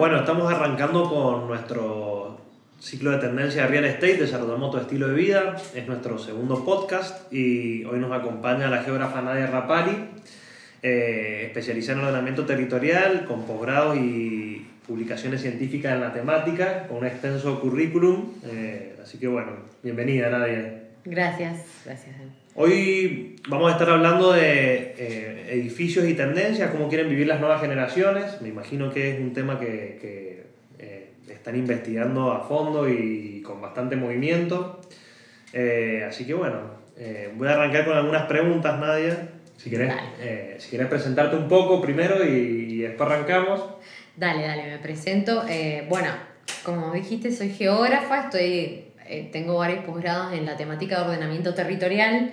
Bueno, estamos arrancando con nuestro ciclo de tendencia de real estate, desarrollamos tu estilo de vida. Es nuestro segundo podcast y hoy nos acompaña la geógrafa Nadia Rapari, eh, especializada en ordenamiento territorial, con posgrado y publicaciones científicas en la temática, con un extenso currículum. Eh, así que bueno, bienvenida Nadia. Gracias, gracias. Hoy vamos a estar hablando de eh, edificios y tendencias, cómo quieren vivir las nuevas generaciones. Me imagino que es un tema que, que eh, están investigando a fondo y con bastante movimiento. Eh, así que bueno, voy a arrancar con algunas preguntas, Nadia. Si quieres, si quieres presentarte un poco primero y, y, después arrancamos. Dale, dale, me presento. bueno, como dijiste, soy geógrafa, estoy eh, tengo varios posgrados en la temática de ordenamiento territorial.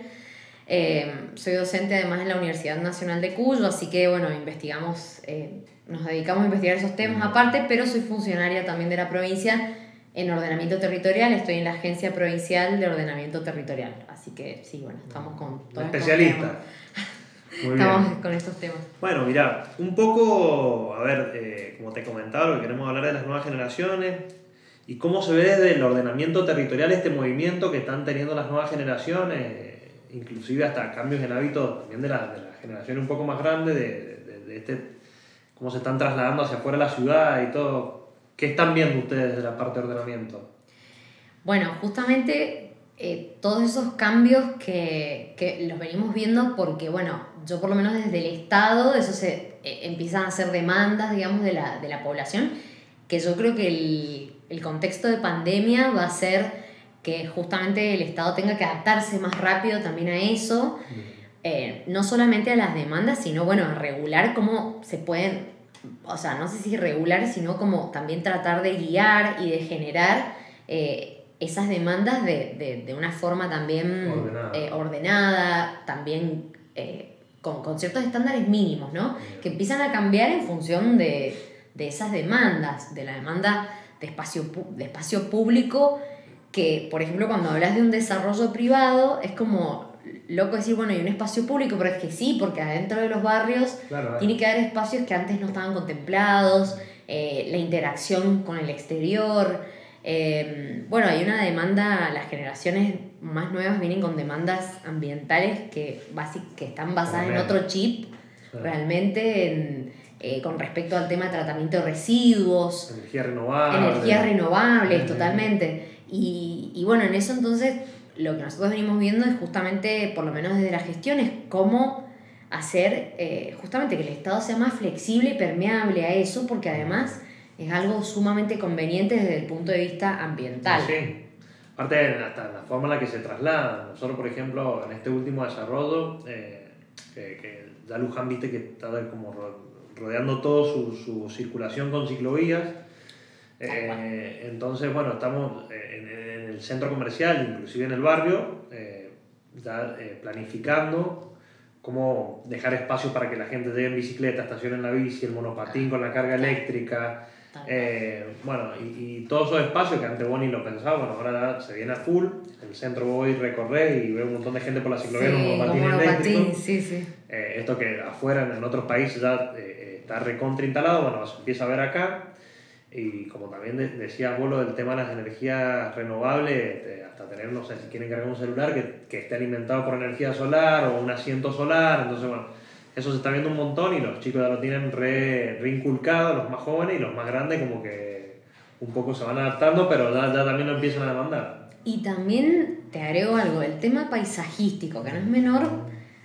Eh, soy docente además en la Universidad Nacional de Cuyo, así que bueno, investigamos, eh, nos dedicamos a investigar esos temas aparte, pero soy funcionaria también de la provincia en ordenamiento territorial, estoy en la Agencia Provincial de Ordenamiento Territorial, así que sí, bueno, estamos con todos Especialista. estamos con estos temas. Bueno, mira, un poco, a ver, como te comentaba, lo que queremos hablar de las nuevas generaciones, ¿Y cómo se ve desde el ordenamiento territorial este movimiento que están teniendo las nuevas generaciones, inclusive hasta cambios en hábitos también de la, de la generación un poco más grande, de, de, este, cómo se están trasladando hacia afuera de la ciudad y todo? ¿Qué están viendo ustedes desde la parte de ordenamiento? Bueno, justamente eh, todos esos cambios que, que, los venimos viendo porque, bueno, yo por lo menos desde el Estado, eso se eh, empiezan a hacer demandas, digamos, de la, de la población, que yo creo que el, el contexto de pandemia va a ser que justamente el Estado tenga que adaptarse más rápido también a eso, eh, no solamente a las demandas, sino bueno, a regular cómo se pueden, o sea, no sé si regular, sino como también tratar de guiar y de generar eh, esas demandas de, de, una forma también ordenada, eh, también con, con, ciertos estándares mínimos, ¿no? Que empiezan a cambiar en función de, de esas demandas, de la demanda de espacio, de espacio público que, por ejemplo, cuando hablas de un desarrollo privado, es como loco decir, bueno, hay un espacio público, pero es que sí, porque adentro de los barrios tiene que haber espacios que antes no estaban contemplados, eh, la interacción con el exterior. Eh, bueno, hay una demanda, las generaciones más nuevas vienen con demandas ambientales que, que están basadas en otro chip, realmente en eh, con respecto al tema de tratamiento de residuos. Energías renovables. Energías renovables, totalmente. Y, y, bueno, en eso entonces lo que nosotros venimos viendo es justamente, por lo menos desde la gestión, es cómo hacer eh, justamente que el Estado sea más flexible y permeable a eso, porque además es algo sumamente conveniente desde el punto de vista ambiental. Sí. Aparte, hasta la forma en la que se traslada. Nosotros, por ejemplo, en este último desarrollo, eh, que, que ya Luján viste que está como rodeando todo su, su circulación con ciclovías. Eh, entonces, bueno, estamos en, en, el centro comercial, inclusive en el barrio, eh, ya eh, planificando cómo dejar espacio para que la gente llegue en bicicleta, estacione en la bici, el monopatín con la carga eléctrica. bueno, y, y, todos esos espacios que antes vos ni lo pensaba, bueno, ahora se viene a full. El centro voy, recorrer y veo un montón de gente por la ciclovía sí, en monopatín eléctrico. Sí, sí. esto que afuera, en otros países ya está recontra instalado, bueno, se empieza a ver acá. Y como también decías vos lo del tema de las energías renovables, hasta tener, no sé, si quieren cargar un celular que, que esté alimentado por energía solar o un asiento solar, entonces bueno, eso se está viendo un montón y los chicos ya lo tienen re, reinculcado, los más jóvenes y los más grandes como que un poco se van adaptando, pero ya, ya también lo empiezan a demandar. Y también te agrego algo, el tema paisajístico, que no es menor,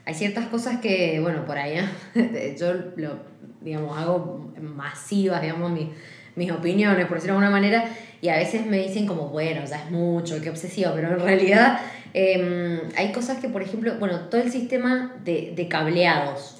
hay ciertas cosas que, bueno, por allá, yo lo digamos, hago masivas, digamos, mis, mis opiniones, por decirlo de alguna manera, y a veces me dicen como, bueno, ya es mucho, qué obsesivo, pero en realidad em, hay cosas que, por ejemplo, bueno, todo el sistema de, de cableados.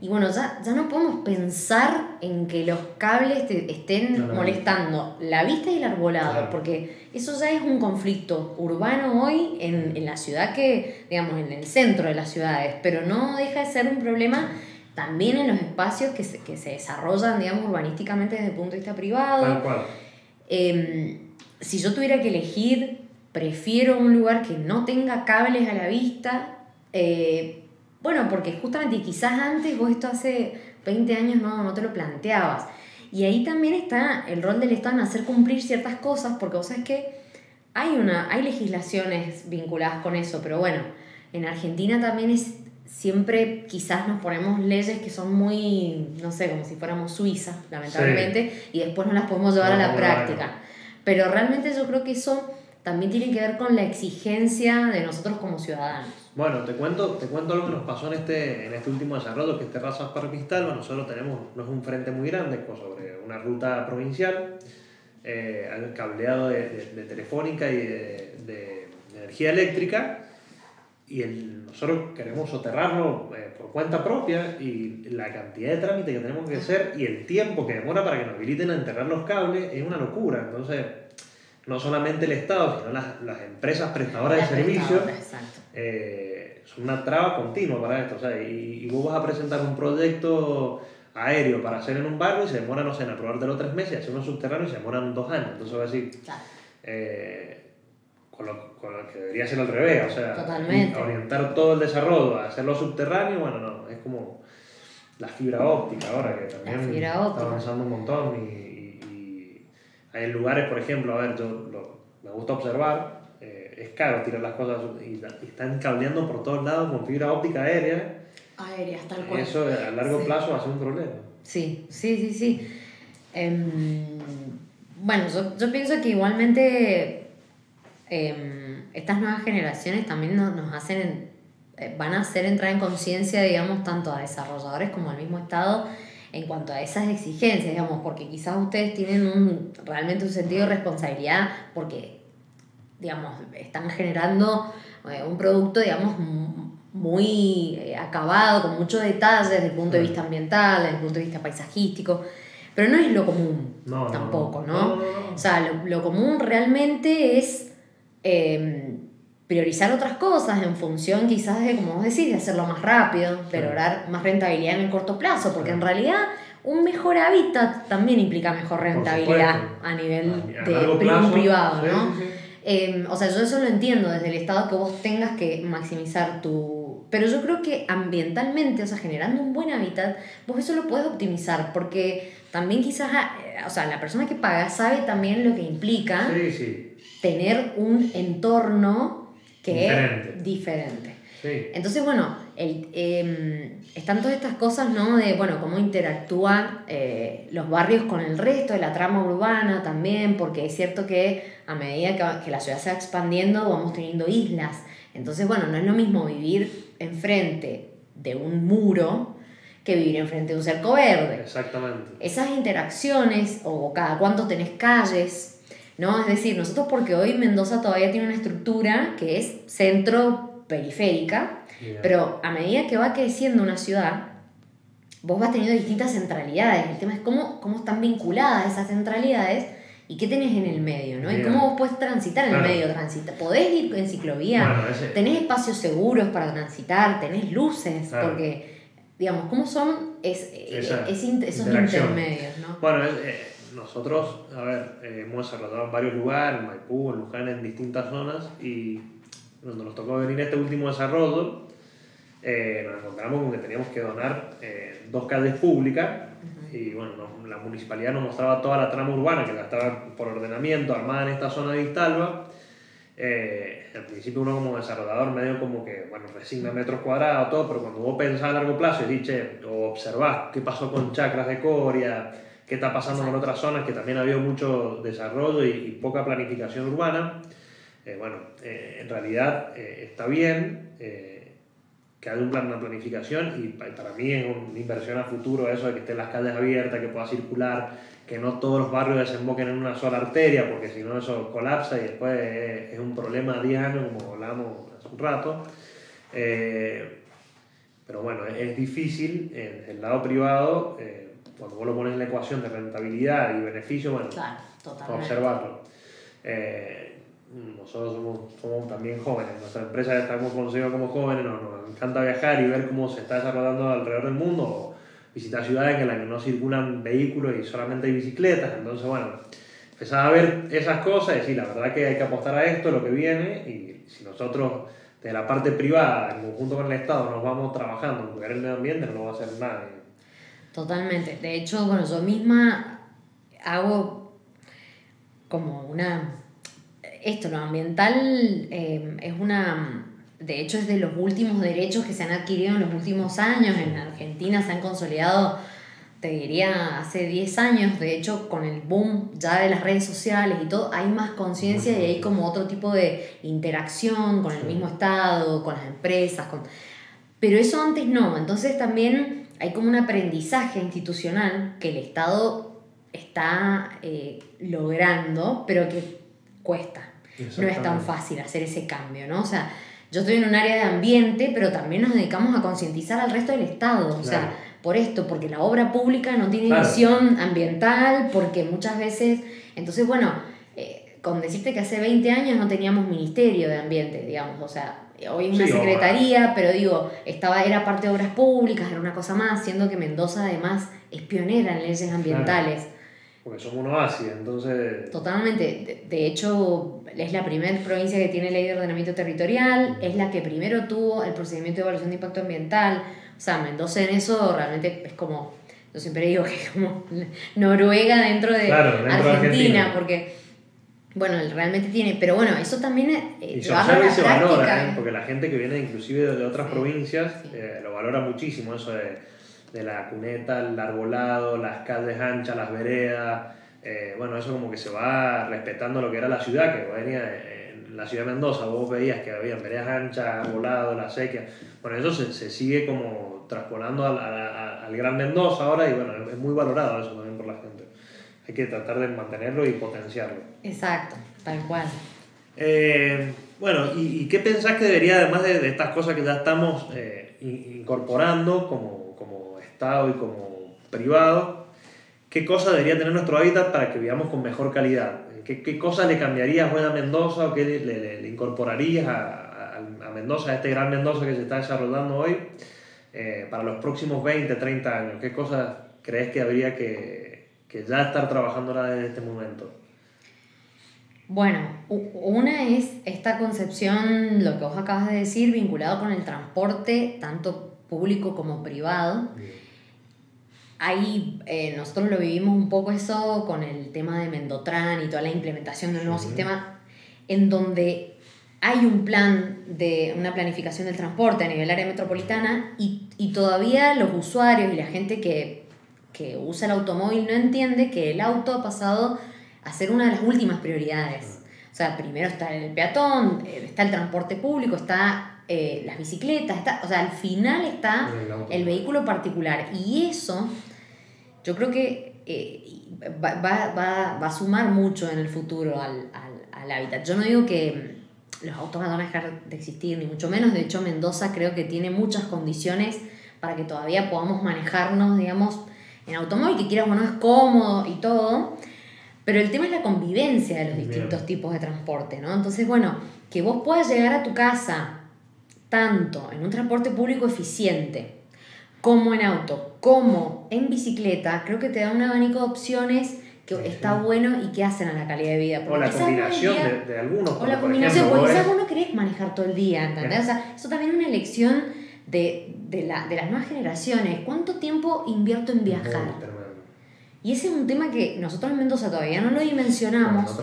Y bueno, ya, ya no podemos pensar en que los cables te estén molestando la vista y el arbolado, porque eso ya es un conflicto urbano hoy en, en la ciudad que, digamos, en el centro de las ciudades, pero no deja de ser un problema también en los espacios que se, que se desarrollan, digamos, urbanísticamente desde el punto de vista privado. Tal cual. Em, si yo tuviera que elegir, prefiero un lugar que no tenga cables a la vista. Eh, bueno, porque justamente quizás antes vos esto hace 20 años no, no te lo planteabas. Y ahí también está el rol del Estado en hacer cumplir ciertas cosas, porque vos sabés que hay, una, hay legislaciones vinculadas con eso, pero bueno, en Argentina también es siempre quizás nos ponemos leyes que son muy, no sé, como si fuéramos Suiza, lamentablemente, y después no las podemos llevar a la práctica. Pero realmente yo creo que eso también tiene que ver con la exigencia de nosotros como ciudadanos. Bueno, te cuento, te cuento lo que nos pasó en este, en este último desarrollo, que es Terrazas para Cristal, nosotros tenemos, no es un frente muy grande, pues sobre una ruta provincial, eh, cableado de, de, telefónica y de, de, energía eléctrica, y el, nosotros queremos soterrarlo eh, por cuenta propia y la cantidad de trámite que tenemos que hacer y el tiempo que demora para que nos habiliten a enterrar los cables es una locura. Entonces, no solamente el Estado, sino las, las empresas prestadoras de servicios eh, son una traba continua para esto. O sea, y, y, vos vas a presentar un proyecto aéreo para hacer en un barrio y se demora, no sé, en aprobártelo tres meses, hacer uno subterráneo y se demoran dos años. Entonces, va a decir, eh, con, lo, con, lo, que debería ser al revés, o sea, orientar todo el desarrollo a hacerlo subterráneo, bueno, no, es como la fibra óptica ahora, que también está avanzando un montón y, y, hay lugares, por ejemplo, a ver, yo lo, me gusta observar, eh, es caro tirar las cosas y, y, están cableando por todos lados con fibra óptica aérea. Aérea, tal cual. Eso a largo plazo va a ser un problema. Sí, sí, sí, sí. Eh, bueno, yo, yo pienso que igualmente eh, estas nuevas generaciones también nos, nos hacen, eh, van a hacer entrar en conciencia, digamos, tanto a desarrolladores como al mismo Estado en cuanto a esas exigencias, digamos, porque quizás ustedes tienen un, realmente un sentido de responsabilidad porque, digamos, están generando eh, un producto, digamos, muy eh, acabado, con muchos detalles desde el punto de vista ambiental, desde el punto de vista paisajístico, pero no es lo común tampoco, ¿no? O sea, lo, lo común realmente es eh, priorizar otras cosas en función quizás de, como vos decís, de hacerlo más rápido, de lograr más rentabilidad en el corto plazo, porque en realidad un mejor hábitat también implica mejor rentabilidad a nivel de privado, ¿no? Eh, o sea, yo eso lo entiendo desde el Estado que vos tengas que maximizar tu... Pero yo creo que ambientalmente, o sea, generando un buen hábitat, vos eso lo puedes optimizar, porque también quizás, eh, o sea, la persona que paga sabe también lo que implica sí, sí tener un entorno que es diferente. Entonces, bueno, el, eh, están todas estas cosas, ¿no? De, bueno, cómo interactúan eh, los barrios con el resto de la trama urbana también, porque es cierto que a medida que, que la ciudad se va expandiendo, vamos teniendo islas. Entonces, bueno, no es lo mismo vivir enfrente de un muro que vivir enfrente de un cerco verde. Exactamente. Esas interacciones, o cada cuánto tenés calles, ¿no? Es decir, nosotros porque hoy Mendoza todavía tiene una estructura que es centro-periférica, pero a medida que va creciendo una ciudad, vos vas teniendo distintas centralidades. El tema es cómo, cómo están vinculadas esas centralidades y qué tenés en el medio, ¿no? Y cómo vos podés transitar en el medio. Transita. Podés ir en ciclovía, tenés espacios seguros para transitar, tenés luces, porque, digamos, ¿cómo son es, esos intermedios, ¿no? Bueno, es, nosotros, a ver, eh, hemos desarrollado en varios lugares, en Maipú, en Luján, en distintas zonas, y cuando nos tocó venir este último desarrollo, eh, nos encontramos con que teníamos que donar eh, dos calles públicas, y bueno, la municipalidad nos mostraba toda la trama urbana que la estaba por ordenamiento armada en esta zona de Istalba. al principio uno como desarrollador medio como que, bueno, resigna metros cuadrados, todo, pero cuando vos pensás a largo plazo y dices, o observás qué pasó con chacras de Coria, qué está pasando en otras zonas, que también ha habido mucho desarrollo y, poca planificación urbana. Eh, bueno, eh, en realidad eh, está bien que haya un plan, una planificación y para mí es una inversión a futuro eso de que estén las calles abiertas, que pueda circular, que no todos los barrios desemboquen en una sola arteria, porque si no eso colapsa y después es, un problema a 10 años, como hablamos hace un rato. pero bueno, es difícil en el lado privado cuando vos lo pones en la ecuación de rentabilidad y beneficio, bueno, claro, observarlo. Eh, nosotros somos, también jóvenes, nuestra empresa estamos conocidos como jóvenes, nos, encanta viajar y ver cómo se está desarrollando alrededor del mundo, o visitar ciudades en las que no circulan vehículos y solamente hay bicicletas, entonces bueno, empezar a ver esas cosas y decir, la verdad que hay que apostar a esto, lo que viene, y si nosotros de la parte privada, en conjunto con el Estado, nos vamos trabajando en cuidar el medio ambiente, no va a hacer nada Totalmente. De hecho, bueno, yo misma hago como una... Esto, lo ambiental eh, es una... De hecho, es de los últimos derechos que se han adquirido en los últimos años. En Argentina se han consolidado, te diría, hace 10 años. De hecho, con el boom ya de las redes sociales y todo, hay más conciencia y hay como otro tipo de interacción con el mismo Estado, con las empresas. Con... Pero eso antes no. Entonces también hay como un aprendizaje institucional que el Estado está eh, logrando, pero que cuesta. No es tan fácil hacer ese cambio, ¿no? O sea, yo estoy en un área de ambiente, pero también nos dedicamos a concientizar al resto del Estado. O sea, por esto, porque la obra pública no tiene visión ambiental, porque muchas veces. Entonces, bueno, eh, con decirte que hace 20 años no teníamos ministerio de ambiente, digamos, o sea, hoy es una secretaría, pero digo, estaba, era parte de obras públicas, era una cosa más, siendo que Mendoza además es pionera en leyes ambientales. Porque somos un oasis, entonces... Totalmente. De, hecho, es la primera provincia que tiene ley de ordenamiento territorial, es la que primero tuvo el procedimiento de evaluación de impacto ambiental. O sea, Mendoza en eso realmente es como, yo siempre digo que es como Noruega dentro de Argentina, porque bueno, realmente tiene, pero bueno, eso también eh, y se valora, ¿eh? porque la gente que viene inclusive de, otras provincias eh, lo valora muchísimo, eso de, de, la cuneta, el arbolado, las calles anchas, las veredas, bueno, eso como que se va respetando lo que era la ciudad, que venía en la ciudad de Mendoza, vos veías que había veredas anchas, arbolado, la sequía, bueno, eso se, se sigue como traspolando al, al Gran Mendoza ahora y bueno, es muy valorado eso también por la gente hay que tratar de mantenerlo y potenciarlo. Exacto, tal cual. Eh, bueno, ¿y, qué pensás que debería, además de, estas cosas que ya estamos eh, incorporando como, como Estado y como privado, qué cosas debería tener nuestro hábitat para que vivamos con mejor calidad? ¿Qué, qué cosas le cambiarías a Mendoza o qué le, le, incorporarías a, a, Mendoza, a este gran Mendoza que se está desarrollando hoy, eh, para los próximos 20, 30 años? ¿Qué cosas crees que habría que, que ya estar trabajando en este momento? Bueno, una es esta concepción, lo que vos acabas de decir, vinculado con el transporte, tanto público como privado. Ahí eh, nosotros lo vivimos un poco eso con el tema de Mendotran y toda la implementación del nuevo sistema, en donde hay un plan de una planificación del transporte a nivel área metropolitana y, y todavía los usuarios y la gente que que usa el automóvil no entiende que el auto ha pasado a ser una de las últimas prioridades. O sea, primero está el peatón, eh, está el transporte público, está eh, las bicicletas, está, o sea, al final está el, vehículo particular. Y eso, yo creo que eh, va, va, va, va, a sumar mucho en el futuro al, al, al hábitat. Yo no digo que los autos van a dejar de existir, ni mucho menos. De hecho, Mendoza creo que tiene muchas condiciones para que todavía podamos manejarnos, digamos, en automóvil, que quieras o no es cómodo y todo, pero el tema es la convivencia de los distintos tipos de transporte, ¿no? Entonces, bueno, que vos puedas llegar a tu casa tanto en un transporte público eficiente, como en auto, como en bicicleta, creo que te da un abanico de opciones que está bueno y que hacen a la calidad de vida. o la combinación de, algunos. O la combinación, porque quizás vos no querés manejar todo el día, ¿entendés? O sea, eso también es una elección de, de, la, de las nuevas generaciones. ¿Cuánto tiempo invierto en viajar? y ese es un tema que nosotros en Mendoza todavía no lo dimensionamos,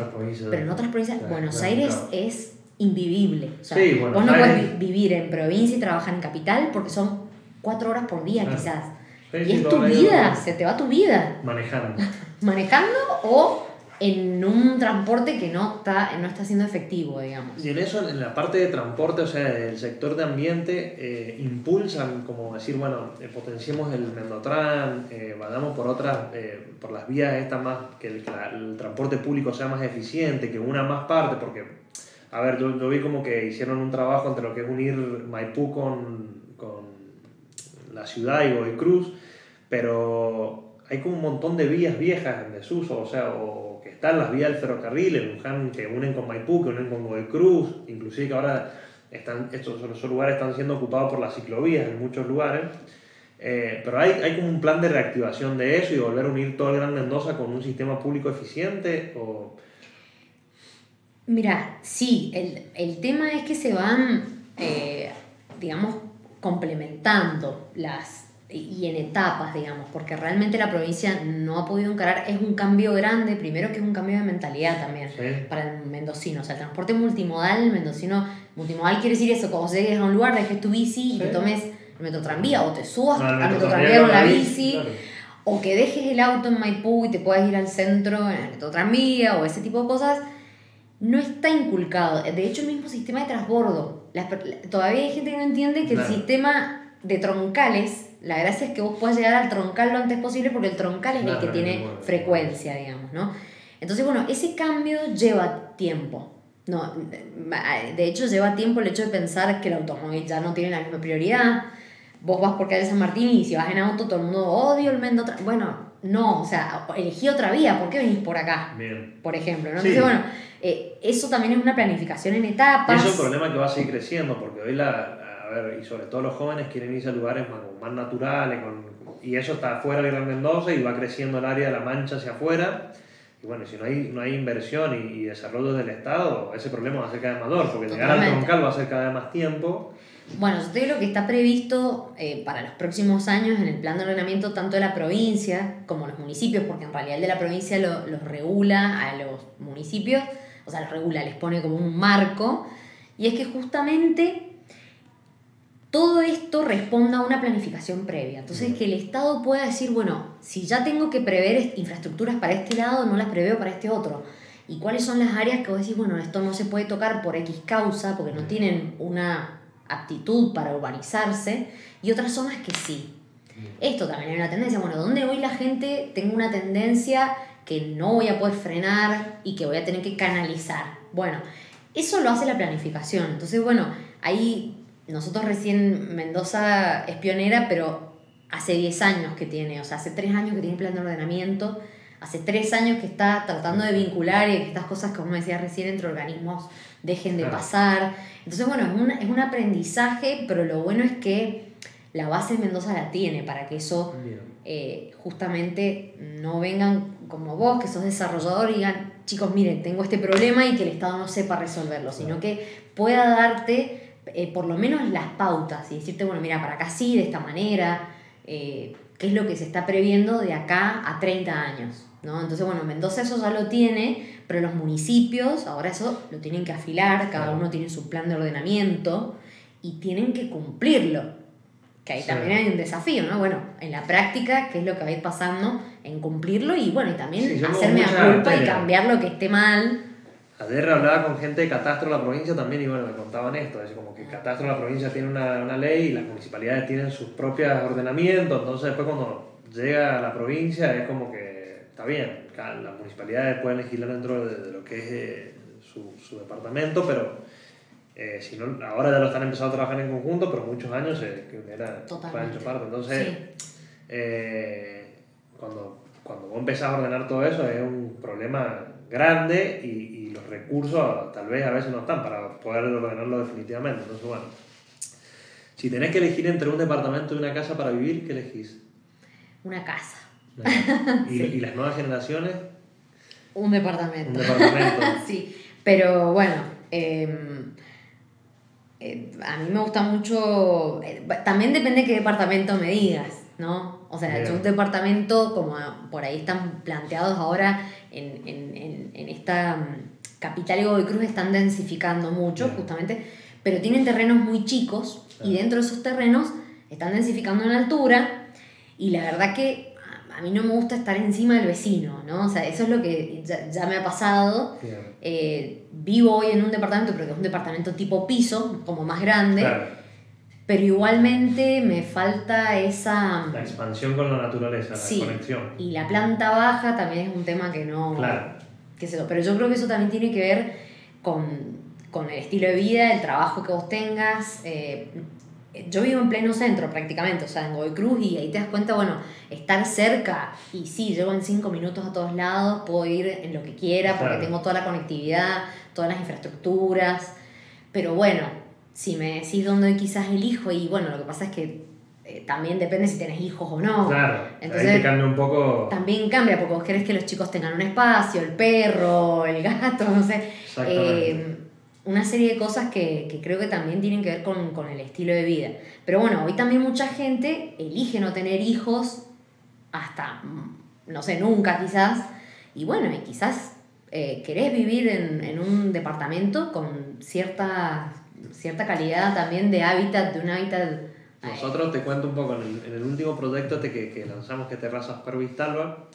pero en otras provincias, Buenos Aires es invivible. O sea, vos no puedes vivir en provincia y trabajar en capital porque son cuatro horas por día quizás. y es tu vida, se te va tu vida. Manejando. Manejando o en un transporte que no está, no está siendo efectivo, digamos. Y en eso, en la parte de transporte, o sea, el sector de ambiente, eh, impulsan, como decir, bueno, eh, potenciemos el Mendotran, eh, vayamos por otras, eh, por las vías estas más, que el, transporte público sea más eficiente, que una más parte, porque, a ver, yo, yo, vi como que hicieron un trabajo entre lo que es unir Maipú con, con la ciudad y Godoy Cruz, pero hay como un montón de vías viejas en desuso, o sea, o están las vías del ferrocarril en Luján que unen con Maipú, que unen con Godoy Cruz, inclusive ahora estos, esos lugares están siendo ocupados por las ciclovías en muchos lugares. Eh, pero hay, hay como un plan de reactivación de eso y volver a unir todo el Gran Mendoza con un sistema público eficiente o... Mira, sí, el, el tema es que se van, eh, digamos, complementando las, y en etapas, digamos, porque realmente la provincia no ha podido encarar, es un cambio grande, primero que es un cambio de mentalidad también para el mendocino, o sea, el transporte multimodal, el mendocino, multimodal quiere decir eso, como llegues a un lugar, dejes tu bici y te tomes el metro tranvía o te subas al metro tranvía con la bici. O que dejes el auto en Maipú y te puedas ir al centro en el metro tranvía o ese tipo de cosas, no está inculcado. De hecho, el mismo sistema de transbordo. todavía hay gente que no entiende que el sistema de troncales, la gracia es que vos puedas llegar al troncal lo antes posible porque el troncal es el que tiene frecuencia, digamos, ¿no? Entonces, bueno, ese cambio lleva tiempo. No, de hecho, lleva tiempo el hecho de pensar que el automóvil ya no tiene la misma prioridad vos vas por calle San Martín y si vas en auto todo el mundo odio el Mendoza. Bueno, no, o sea, elegí otra vía, ¿por qué venís por acá? Bien. Por ejemplo, ¿no? Entonces, bueno, eh, eso también es una planificación en etapas. Es un problema que va a seguir creciendo, porque hoy la, a ver, y sobre todo los jóvenes quieren irse a lugares más, más naturales, con, y eso está afuera de Gran Mendoza y va creciendo el área de la Mancha hacia afuera. Y bueno, si no hay, no hay inversión y, y desarrollo del Estado, ese problema va a ser cada vez mayor, porque llegar al troncal va a ser cada vez más tiempo. Bueno, yo te digo lo que está previsto eh, para los próximos años en el plan de ordenamiento tanto de la provincia como los municipios, porque en realidad el de la provincia lo, los regula a los municipios, o sea, los regula, les pone como un marco, y es que justamente todo esto responda a una planificación previa. Entonces, que el Estado pueda decir, bueno, si ya tengo que prever infraestructuras para este lado, no las preveo para este otro. ¿Y cuáles son las áreas que vos decís, bueno, esto no se puede tocar por X causa, porque no tienen una aptitud para urbanizarse y otras zonas que sí. Esto también es una tendencia. Bueno, donde hoy la gente tengo una tendencia que no voy a poder frenar y que voy a tener que canalizar? Bueno, eso lo hace la planificación. Entonces, bueno, ahí nosotros recién Mendoza es pionera, pero hace 10 años que tiene, o sea, hace 3 años que tiene plan de ordenamiento, hace 3 años que está tratando de vincular y que estas cosas, como decía recién, entre organismos dejen de pasar. Entonces, bueno, es un, es un aprendizaje, pero lo bueno es que la base de Mendoza la tiene para que eso eh, justamente no vengan como vos, que sos desarrollador, y digan, chicos, miren, tengo este problema y que el Estado no sepa resolverlo, sino que pueda darte eh, por lo menos las pautas y decirte, bueno, mira, para acá sí, de esta manera, eh, qué es lo que se está previendo de acá a 30 años. ¿no? Entonces, bueno, Mendoza eso ya lo tiene, pero los municipios ahora eso lo tienen que afilar, cada uno tiene su plan de ordenamiento y tienen que cumplirlo. Que ahí también hay un desafío, ¿no? Bueno, en la práctica, ¿qué es lo que va a ir pasando? En cumplirlo y bueno, y también hacerme a culpa y cambiar lo que esté mal. Ayer hablaba con gente de Catastro de la provincia también y bueno, me contaban esto, es como que Catastro de la provincia tiene una, una ley y las municipalidades tienen sus propios ordenamientos, entonces después cuando llega a la provincia es como que está bien, las municipalidades pueden legislar dentro de, lo que es eh, su, su, departamento, pero eh, si no, ahora ya lo están empezando a trabajar en conjunto, pero muchos años eh, que era hecho parte. Entonces, eh, cuando, cuando vos empezás a ordenar todo eso es un problema grande y, y, los recursos tal vez a veces no están para poder ordenarlo definitivamente. Entonces, bueno, si tenés que elegir entre un departamento y una casa para vivir, ¿qué elegís? Una casa. ¿Y, las nuevas generaciones? Un departamento. Un departamento. sí, pero bueno, em, eh, a mí me gusta mucho, eh, también depende de qué departamento me digas, ¿no? O sea, un departamento, como por ahí están planteados ahora en, en, en, esta mm, capital de Cruz, están densificando mucho, justamente, pero tienen terrenos muy chicos y dentro de esos terrenos están densificando en altura y la verdad que a mí no me gusta estar encima del vecino, ¿no? O sea, eso es lo que ya, me ha pasado. Eh, vivo hoy en un departamento, pero que es un departamento tipo piso, como más grande. Pero igualmente me falta esa... La expansión con la naturaleza, la conexión. Y la planta baja también es un tema que no... Claro. Qué sé pero yo creo que eso también tiene que ver con, con el estilo de vida, el trabajo que vos tengas. Eh, yo vivo en pleno centro prácticamente, o sea, en Godoy Cruz, y ahí te das cuenta, bueno, estar cerca, y sí, llego en cinco minutos a todos lados, puedo ir en lo que quiera, porque tengo toda la conectividad, todas las infraestructuras, pero bueno, si me decís dónde quizás elijo, y bueno, lo que pasa es que eh, también depende si tenés hijos o no. Claro, Entonces, ahí te cambia un poco. También cambia, porque vos querés que los chicos tengan un espacio, el perro, el gato, no sé. Eh, una serie de cosas que, que, creo que también tienen que ver con, con, el estilo de vida. Pero bueno, hoy también mucha gente elige no tener hijos hasta, mm, no sé, nunca quizás. Y bueno, y quizás eh, querés vivir en, en, un departamento con cierta, cierta calidad también de hábitat, de un hábitat... Nosotros te cuento un poco, en el, en el último proyecto este que, que lanzamos, que es Terrazas Pervistalba,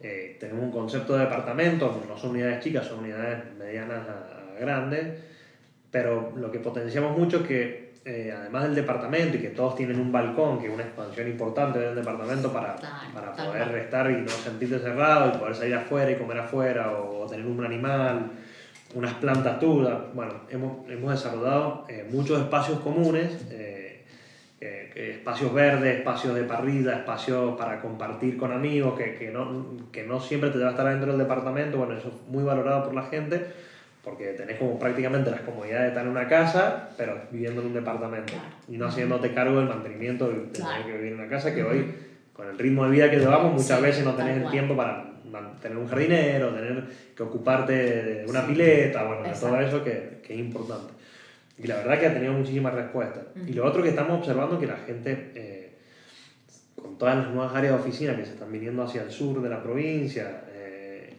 eh, tenemos un concepto de departamento, no son unidades chicas, son unidades medianas a, a grandes, pero lo que potenciamos mucho es que eh, además del departamento y que todos tienen un balcón, que es una expansión importante del departamento para, Claro, para poder cual. estar y no sentirte cerrado y poder salir afuera y comer afuera o, tener un animal, unas plantas tuyas. Bueno, hemos, hemos desarrollado eh, muchos espacios comunes, eh, eh, espacios verdes, espacios de parrilla, espacios para compartir con amigos, que, que, no, que no siempre te va a estar dentro del departamento. Bueno, eso es muy valorado por la gente porque tenés como prácticamente las comodidades de estar en una casa, pero viviendo en un departamento Claro. y no haciéndote cargo del mantenimiento de Claro. tener que vivir en una casa que hoy, con el ritmo de vida que llevamos, muchas Sí, veces no tenés el tiempo para tener un jardinero, tener que ocuparte de una pileta, bueno, de todo eso que, que es importante. Y la verdad que ha tenido muchísimas respuestas. Y lo otro que estamos observando es que la gente, eh, con todas las nuevas áreas de oficina que se están viniendo hacia el sur de la provincia, eh,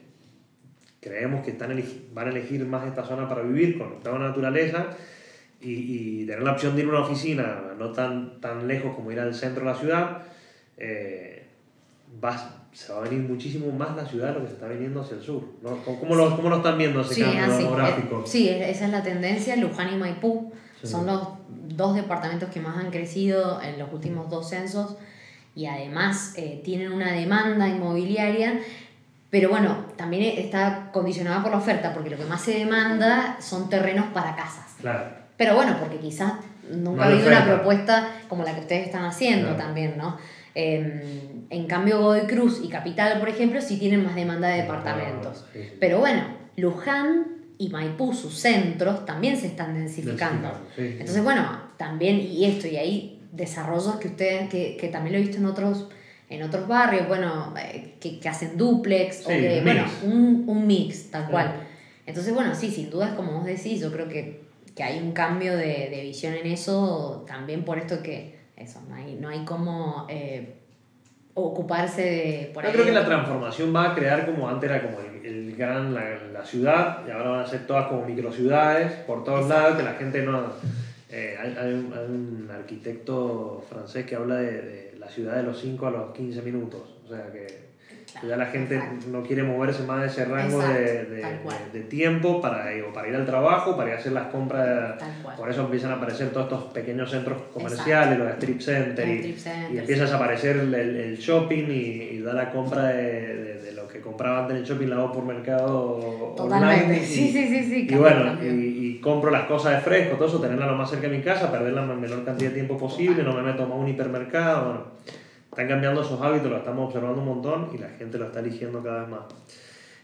creemos que están van a elegir más esta zona para vivir, conectado a la naturaleza y, y tener la opción de ir a una oficina no tan, tan lejos como ir al centro de la ciudad. eh, va- se va a venir muchísimo más la ciudad de lo que se está viniendo hacia el sur. ¿no? ¿Cómo, lo, cómo lo están viendo ese Sí, cambio así. demográfico? Eh, sí, esa es la tendencia. Luján y Maipú Sí. son los dos departamentos que más han crecido en los últimos dos censos y además eh, tienen una demanda inmobiliaria, pero bueno, también está condicionada por la oferta, porque lo que más se demanda son terrenos para casas. Claro. Pero bueno, porque quizás nunca No ha habido una propuesta como la que ustedes están haciendo Claro. también, ¿no? Eh, en cambio, Godoy Cruz y Capital, por ejemplo, sí tienen más demanda de departamentos. Sí, sí. Pero bueno, Luján y Maipú, sus centros, también se están densificando. Sí. Entonces, bueno, también, y esto, y hay desarrollos que ustedes, que, que también lo he visto en otros, en otros barrios, bueno, eh, que, que hacen duplex, o que, un bueno, mix. un, un mix, tal Sí. cual. Entonces, bueno, sí, sin dudas, como vos decís, yo creo que, que hay un cambio de, de visión en eso, también por esto que, eso, no hay, no hay como eh, ocuparse de... Por Yo ahí creo que la transformación va a crear como antes era como el, el gran, la, la ciudad y ahora van a ser todas como microciudades por todos Exacto. lados que la gente no... eh, hay, hay un, hay un arquitecto francés que habla de, de la ciudad de los 5 a los 15 minutos, o sea que, que ya la gente Exacto. no quiere moverse más de ese rango de, Exacto, de- tiempo para, ir- o para ir al trabajo, para ir a hacer las compras. Por eso empiezan a aparecer todos estos pequeños centros comerciales, los strip centers, y- strip centers, y empieza a desaparecer el, el- shopping y, y da la compra de, lo que compraba antes en el shopping, la hago por mercado Totalmente. online. y- Sí, sí, sí, sí. Y bueno, y, compro las cosas de fresco, todo eso, tenerla lo más cerca de mi casa, perderla la menor cantidad de tiempo posible, no me meto más a un hipermercado. Bueno, están cambiando esos hábitos, lo estamos observando un montón y la gente lo está eligiendo cada vez más.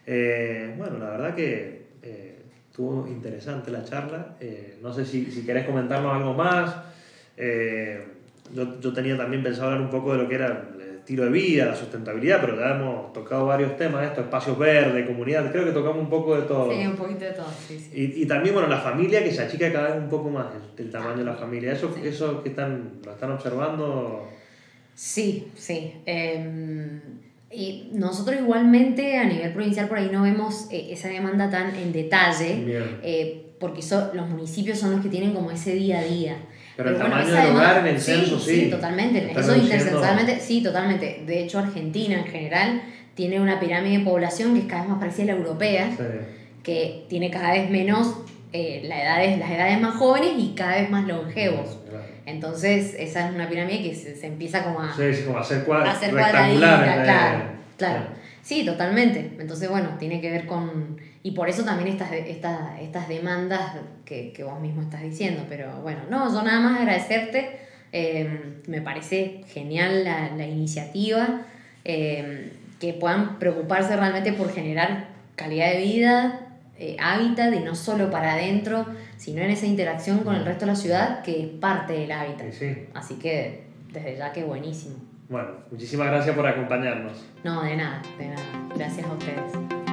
Eh, bueno, la verdad que eh, estuvo interesante la charla. Eh, no sé si, si querés comentarnos algo más. Eh, yo, yo tenía también pensado hablar un poco de lo que era el estilo de vida, la sustentabilidad, pero ya hemos tocado varios temas, estos espacios verdes, comunidad, creo que tocamos un poco de todo. Sí, un poquito de todo, sí, sí. Y, y también, bueno, la familia que se achica cada vez un poco más, el, el tamaño de la familia. ¿Eso, Sí. eso que están, lo están observando? Sí, sí. Eh, y nosotros igualmente a nivel provincial por ahí no vemos eh, esa demanda tan en detalle, eh, porque son, los municipios son los que tienen como ese día a día. Pero el bueno, tamaño del hogar en el censo, sí. Sí, totalmente. Eso intercensalmente, sí, totalmente. De hecho, Argentina en general tiene una pirámide de población que es cada vez más parecida a la europea, Sí. que tiene cada vez menos eh, la edades, las edades más jóvenes y cada vez más longevos. Claro. Entonces, esa es una pirámide que se, se empieza como a, Sí, sí, como hacer, cuadra, hacer rectangular. cuadradita, eh, claro, claro. Sí, totalmente. Entonces, bueno, tiene que ver con... Y por eso también estas, estas, estas demandas que, que vos mismo estás diciendo. Pero bueno, no, yo nada más agradecerte. Eh, me parece genial la, la iniciativa. eh, que puedan preocuparse realmente por generar calidad de vida, eh, hábitat, y no solo para adentro, sino en esa interacción con el resto de la ciudad, que es parte del hábitat. Sí, sí. Así que desde ya que buenísimo. Bueno, muchísimas gracias por acompañarnos. No, de nada, de nada. Gracias a ustedes.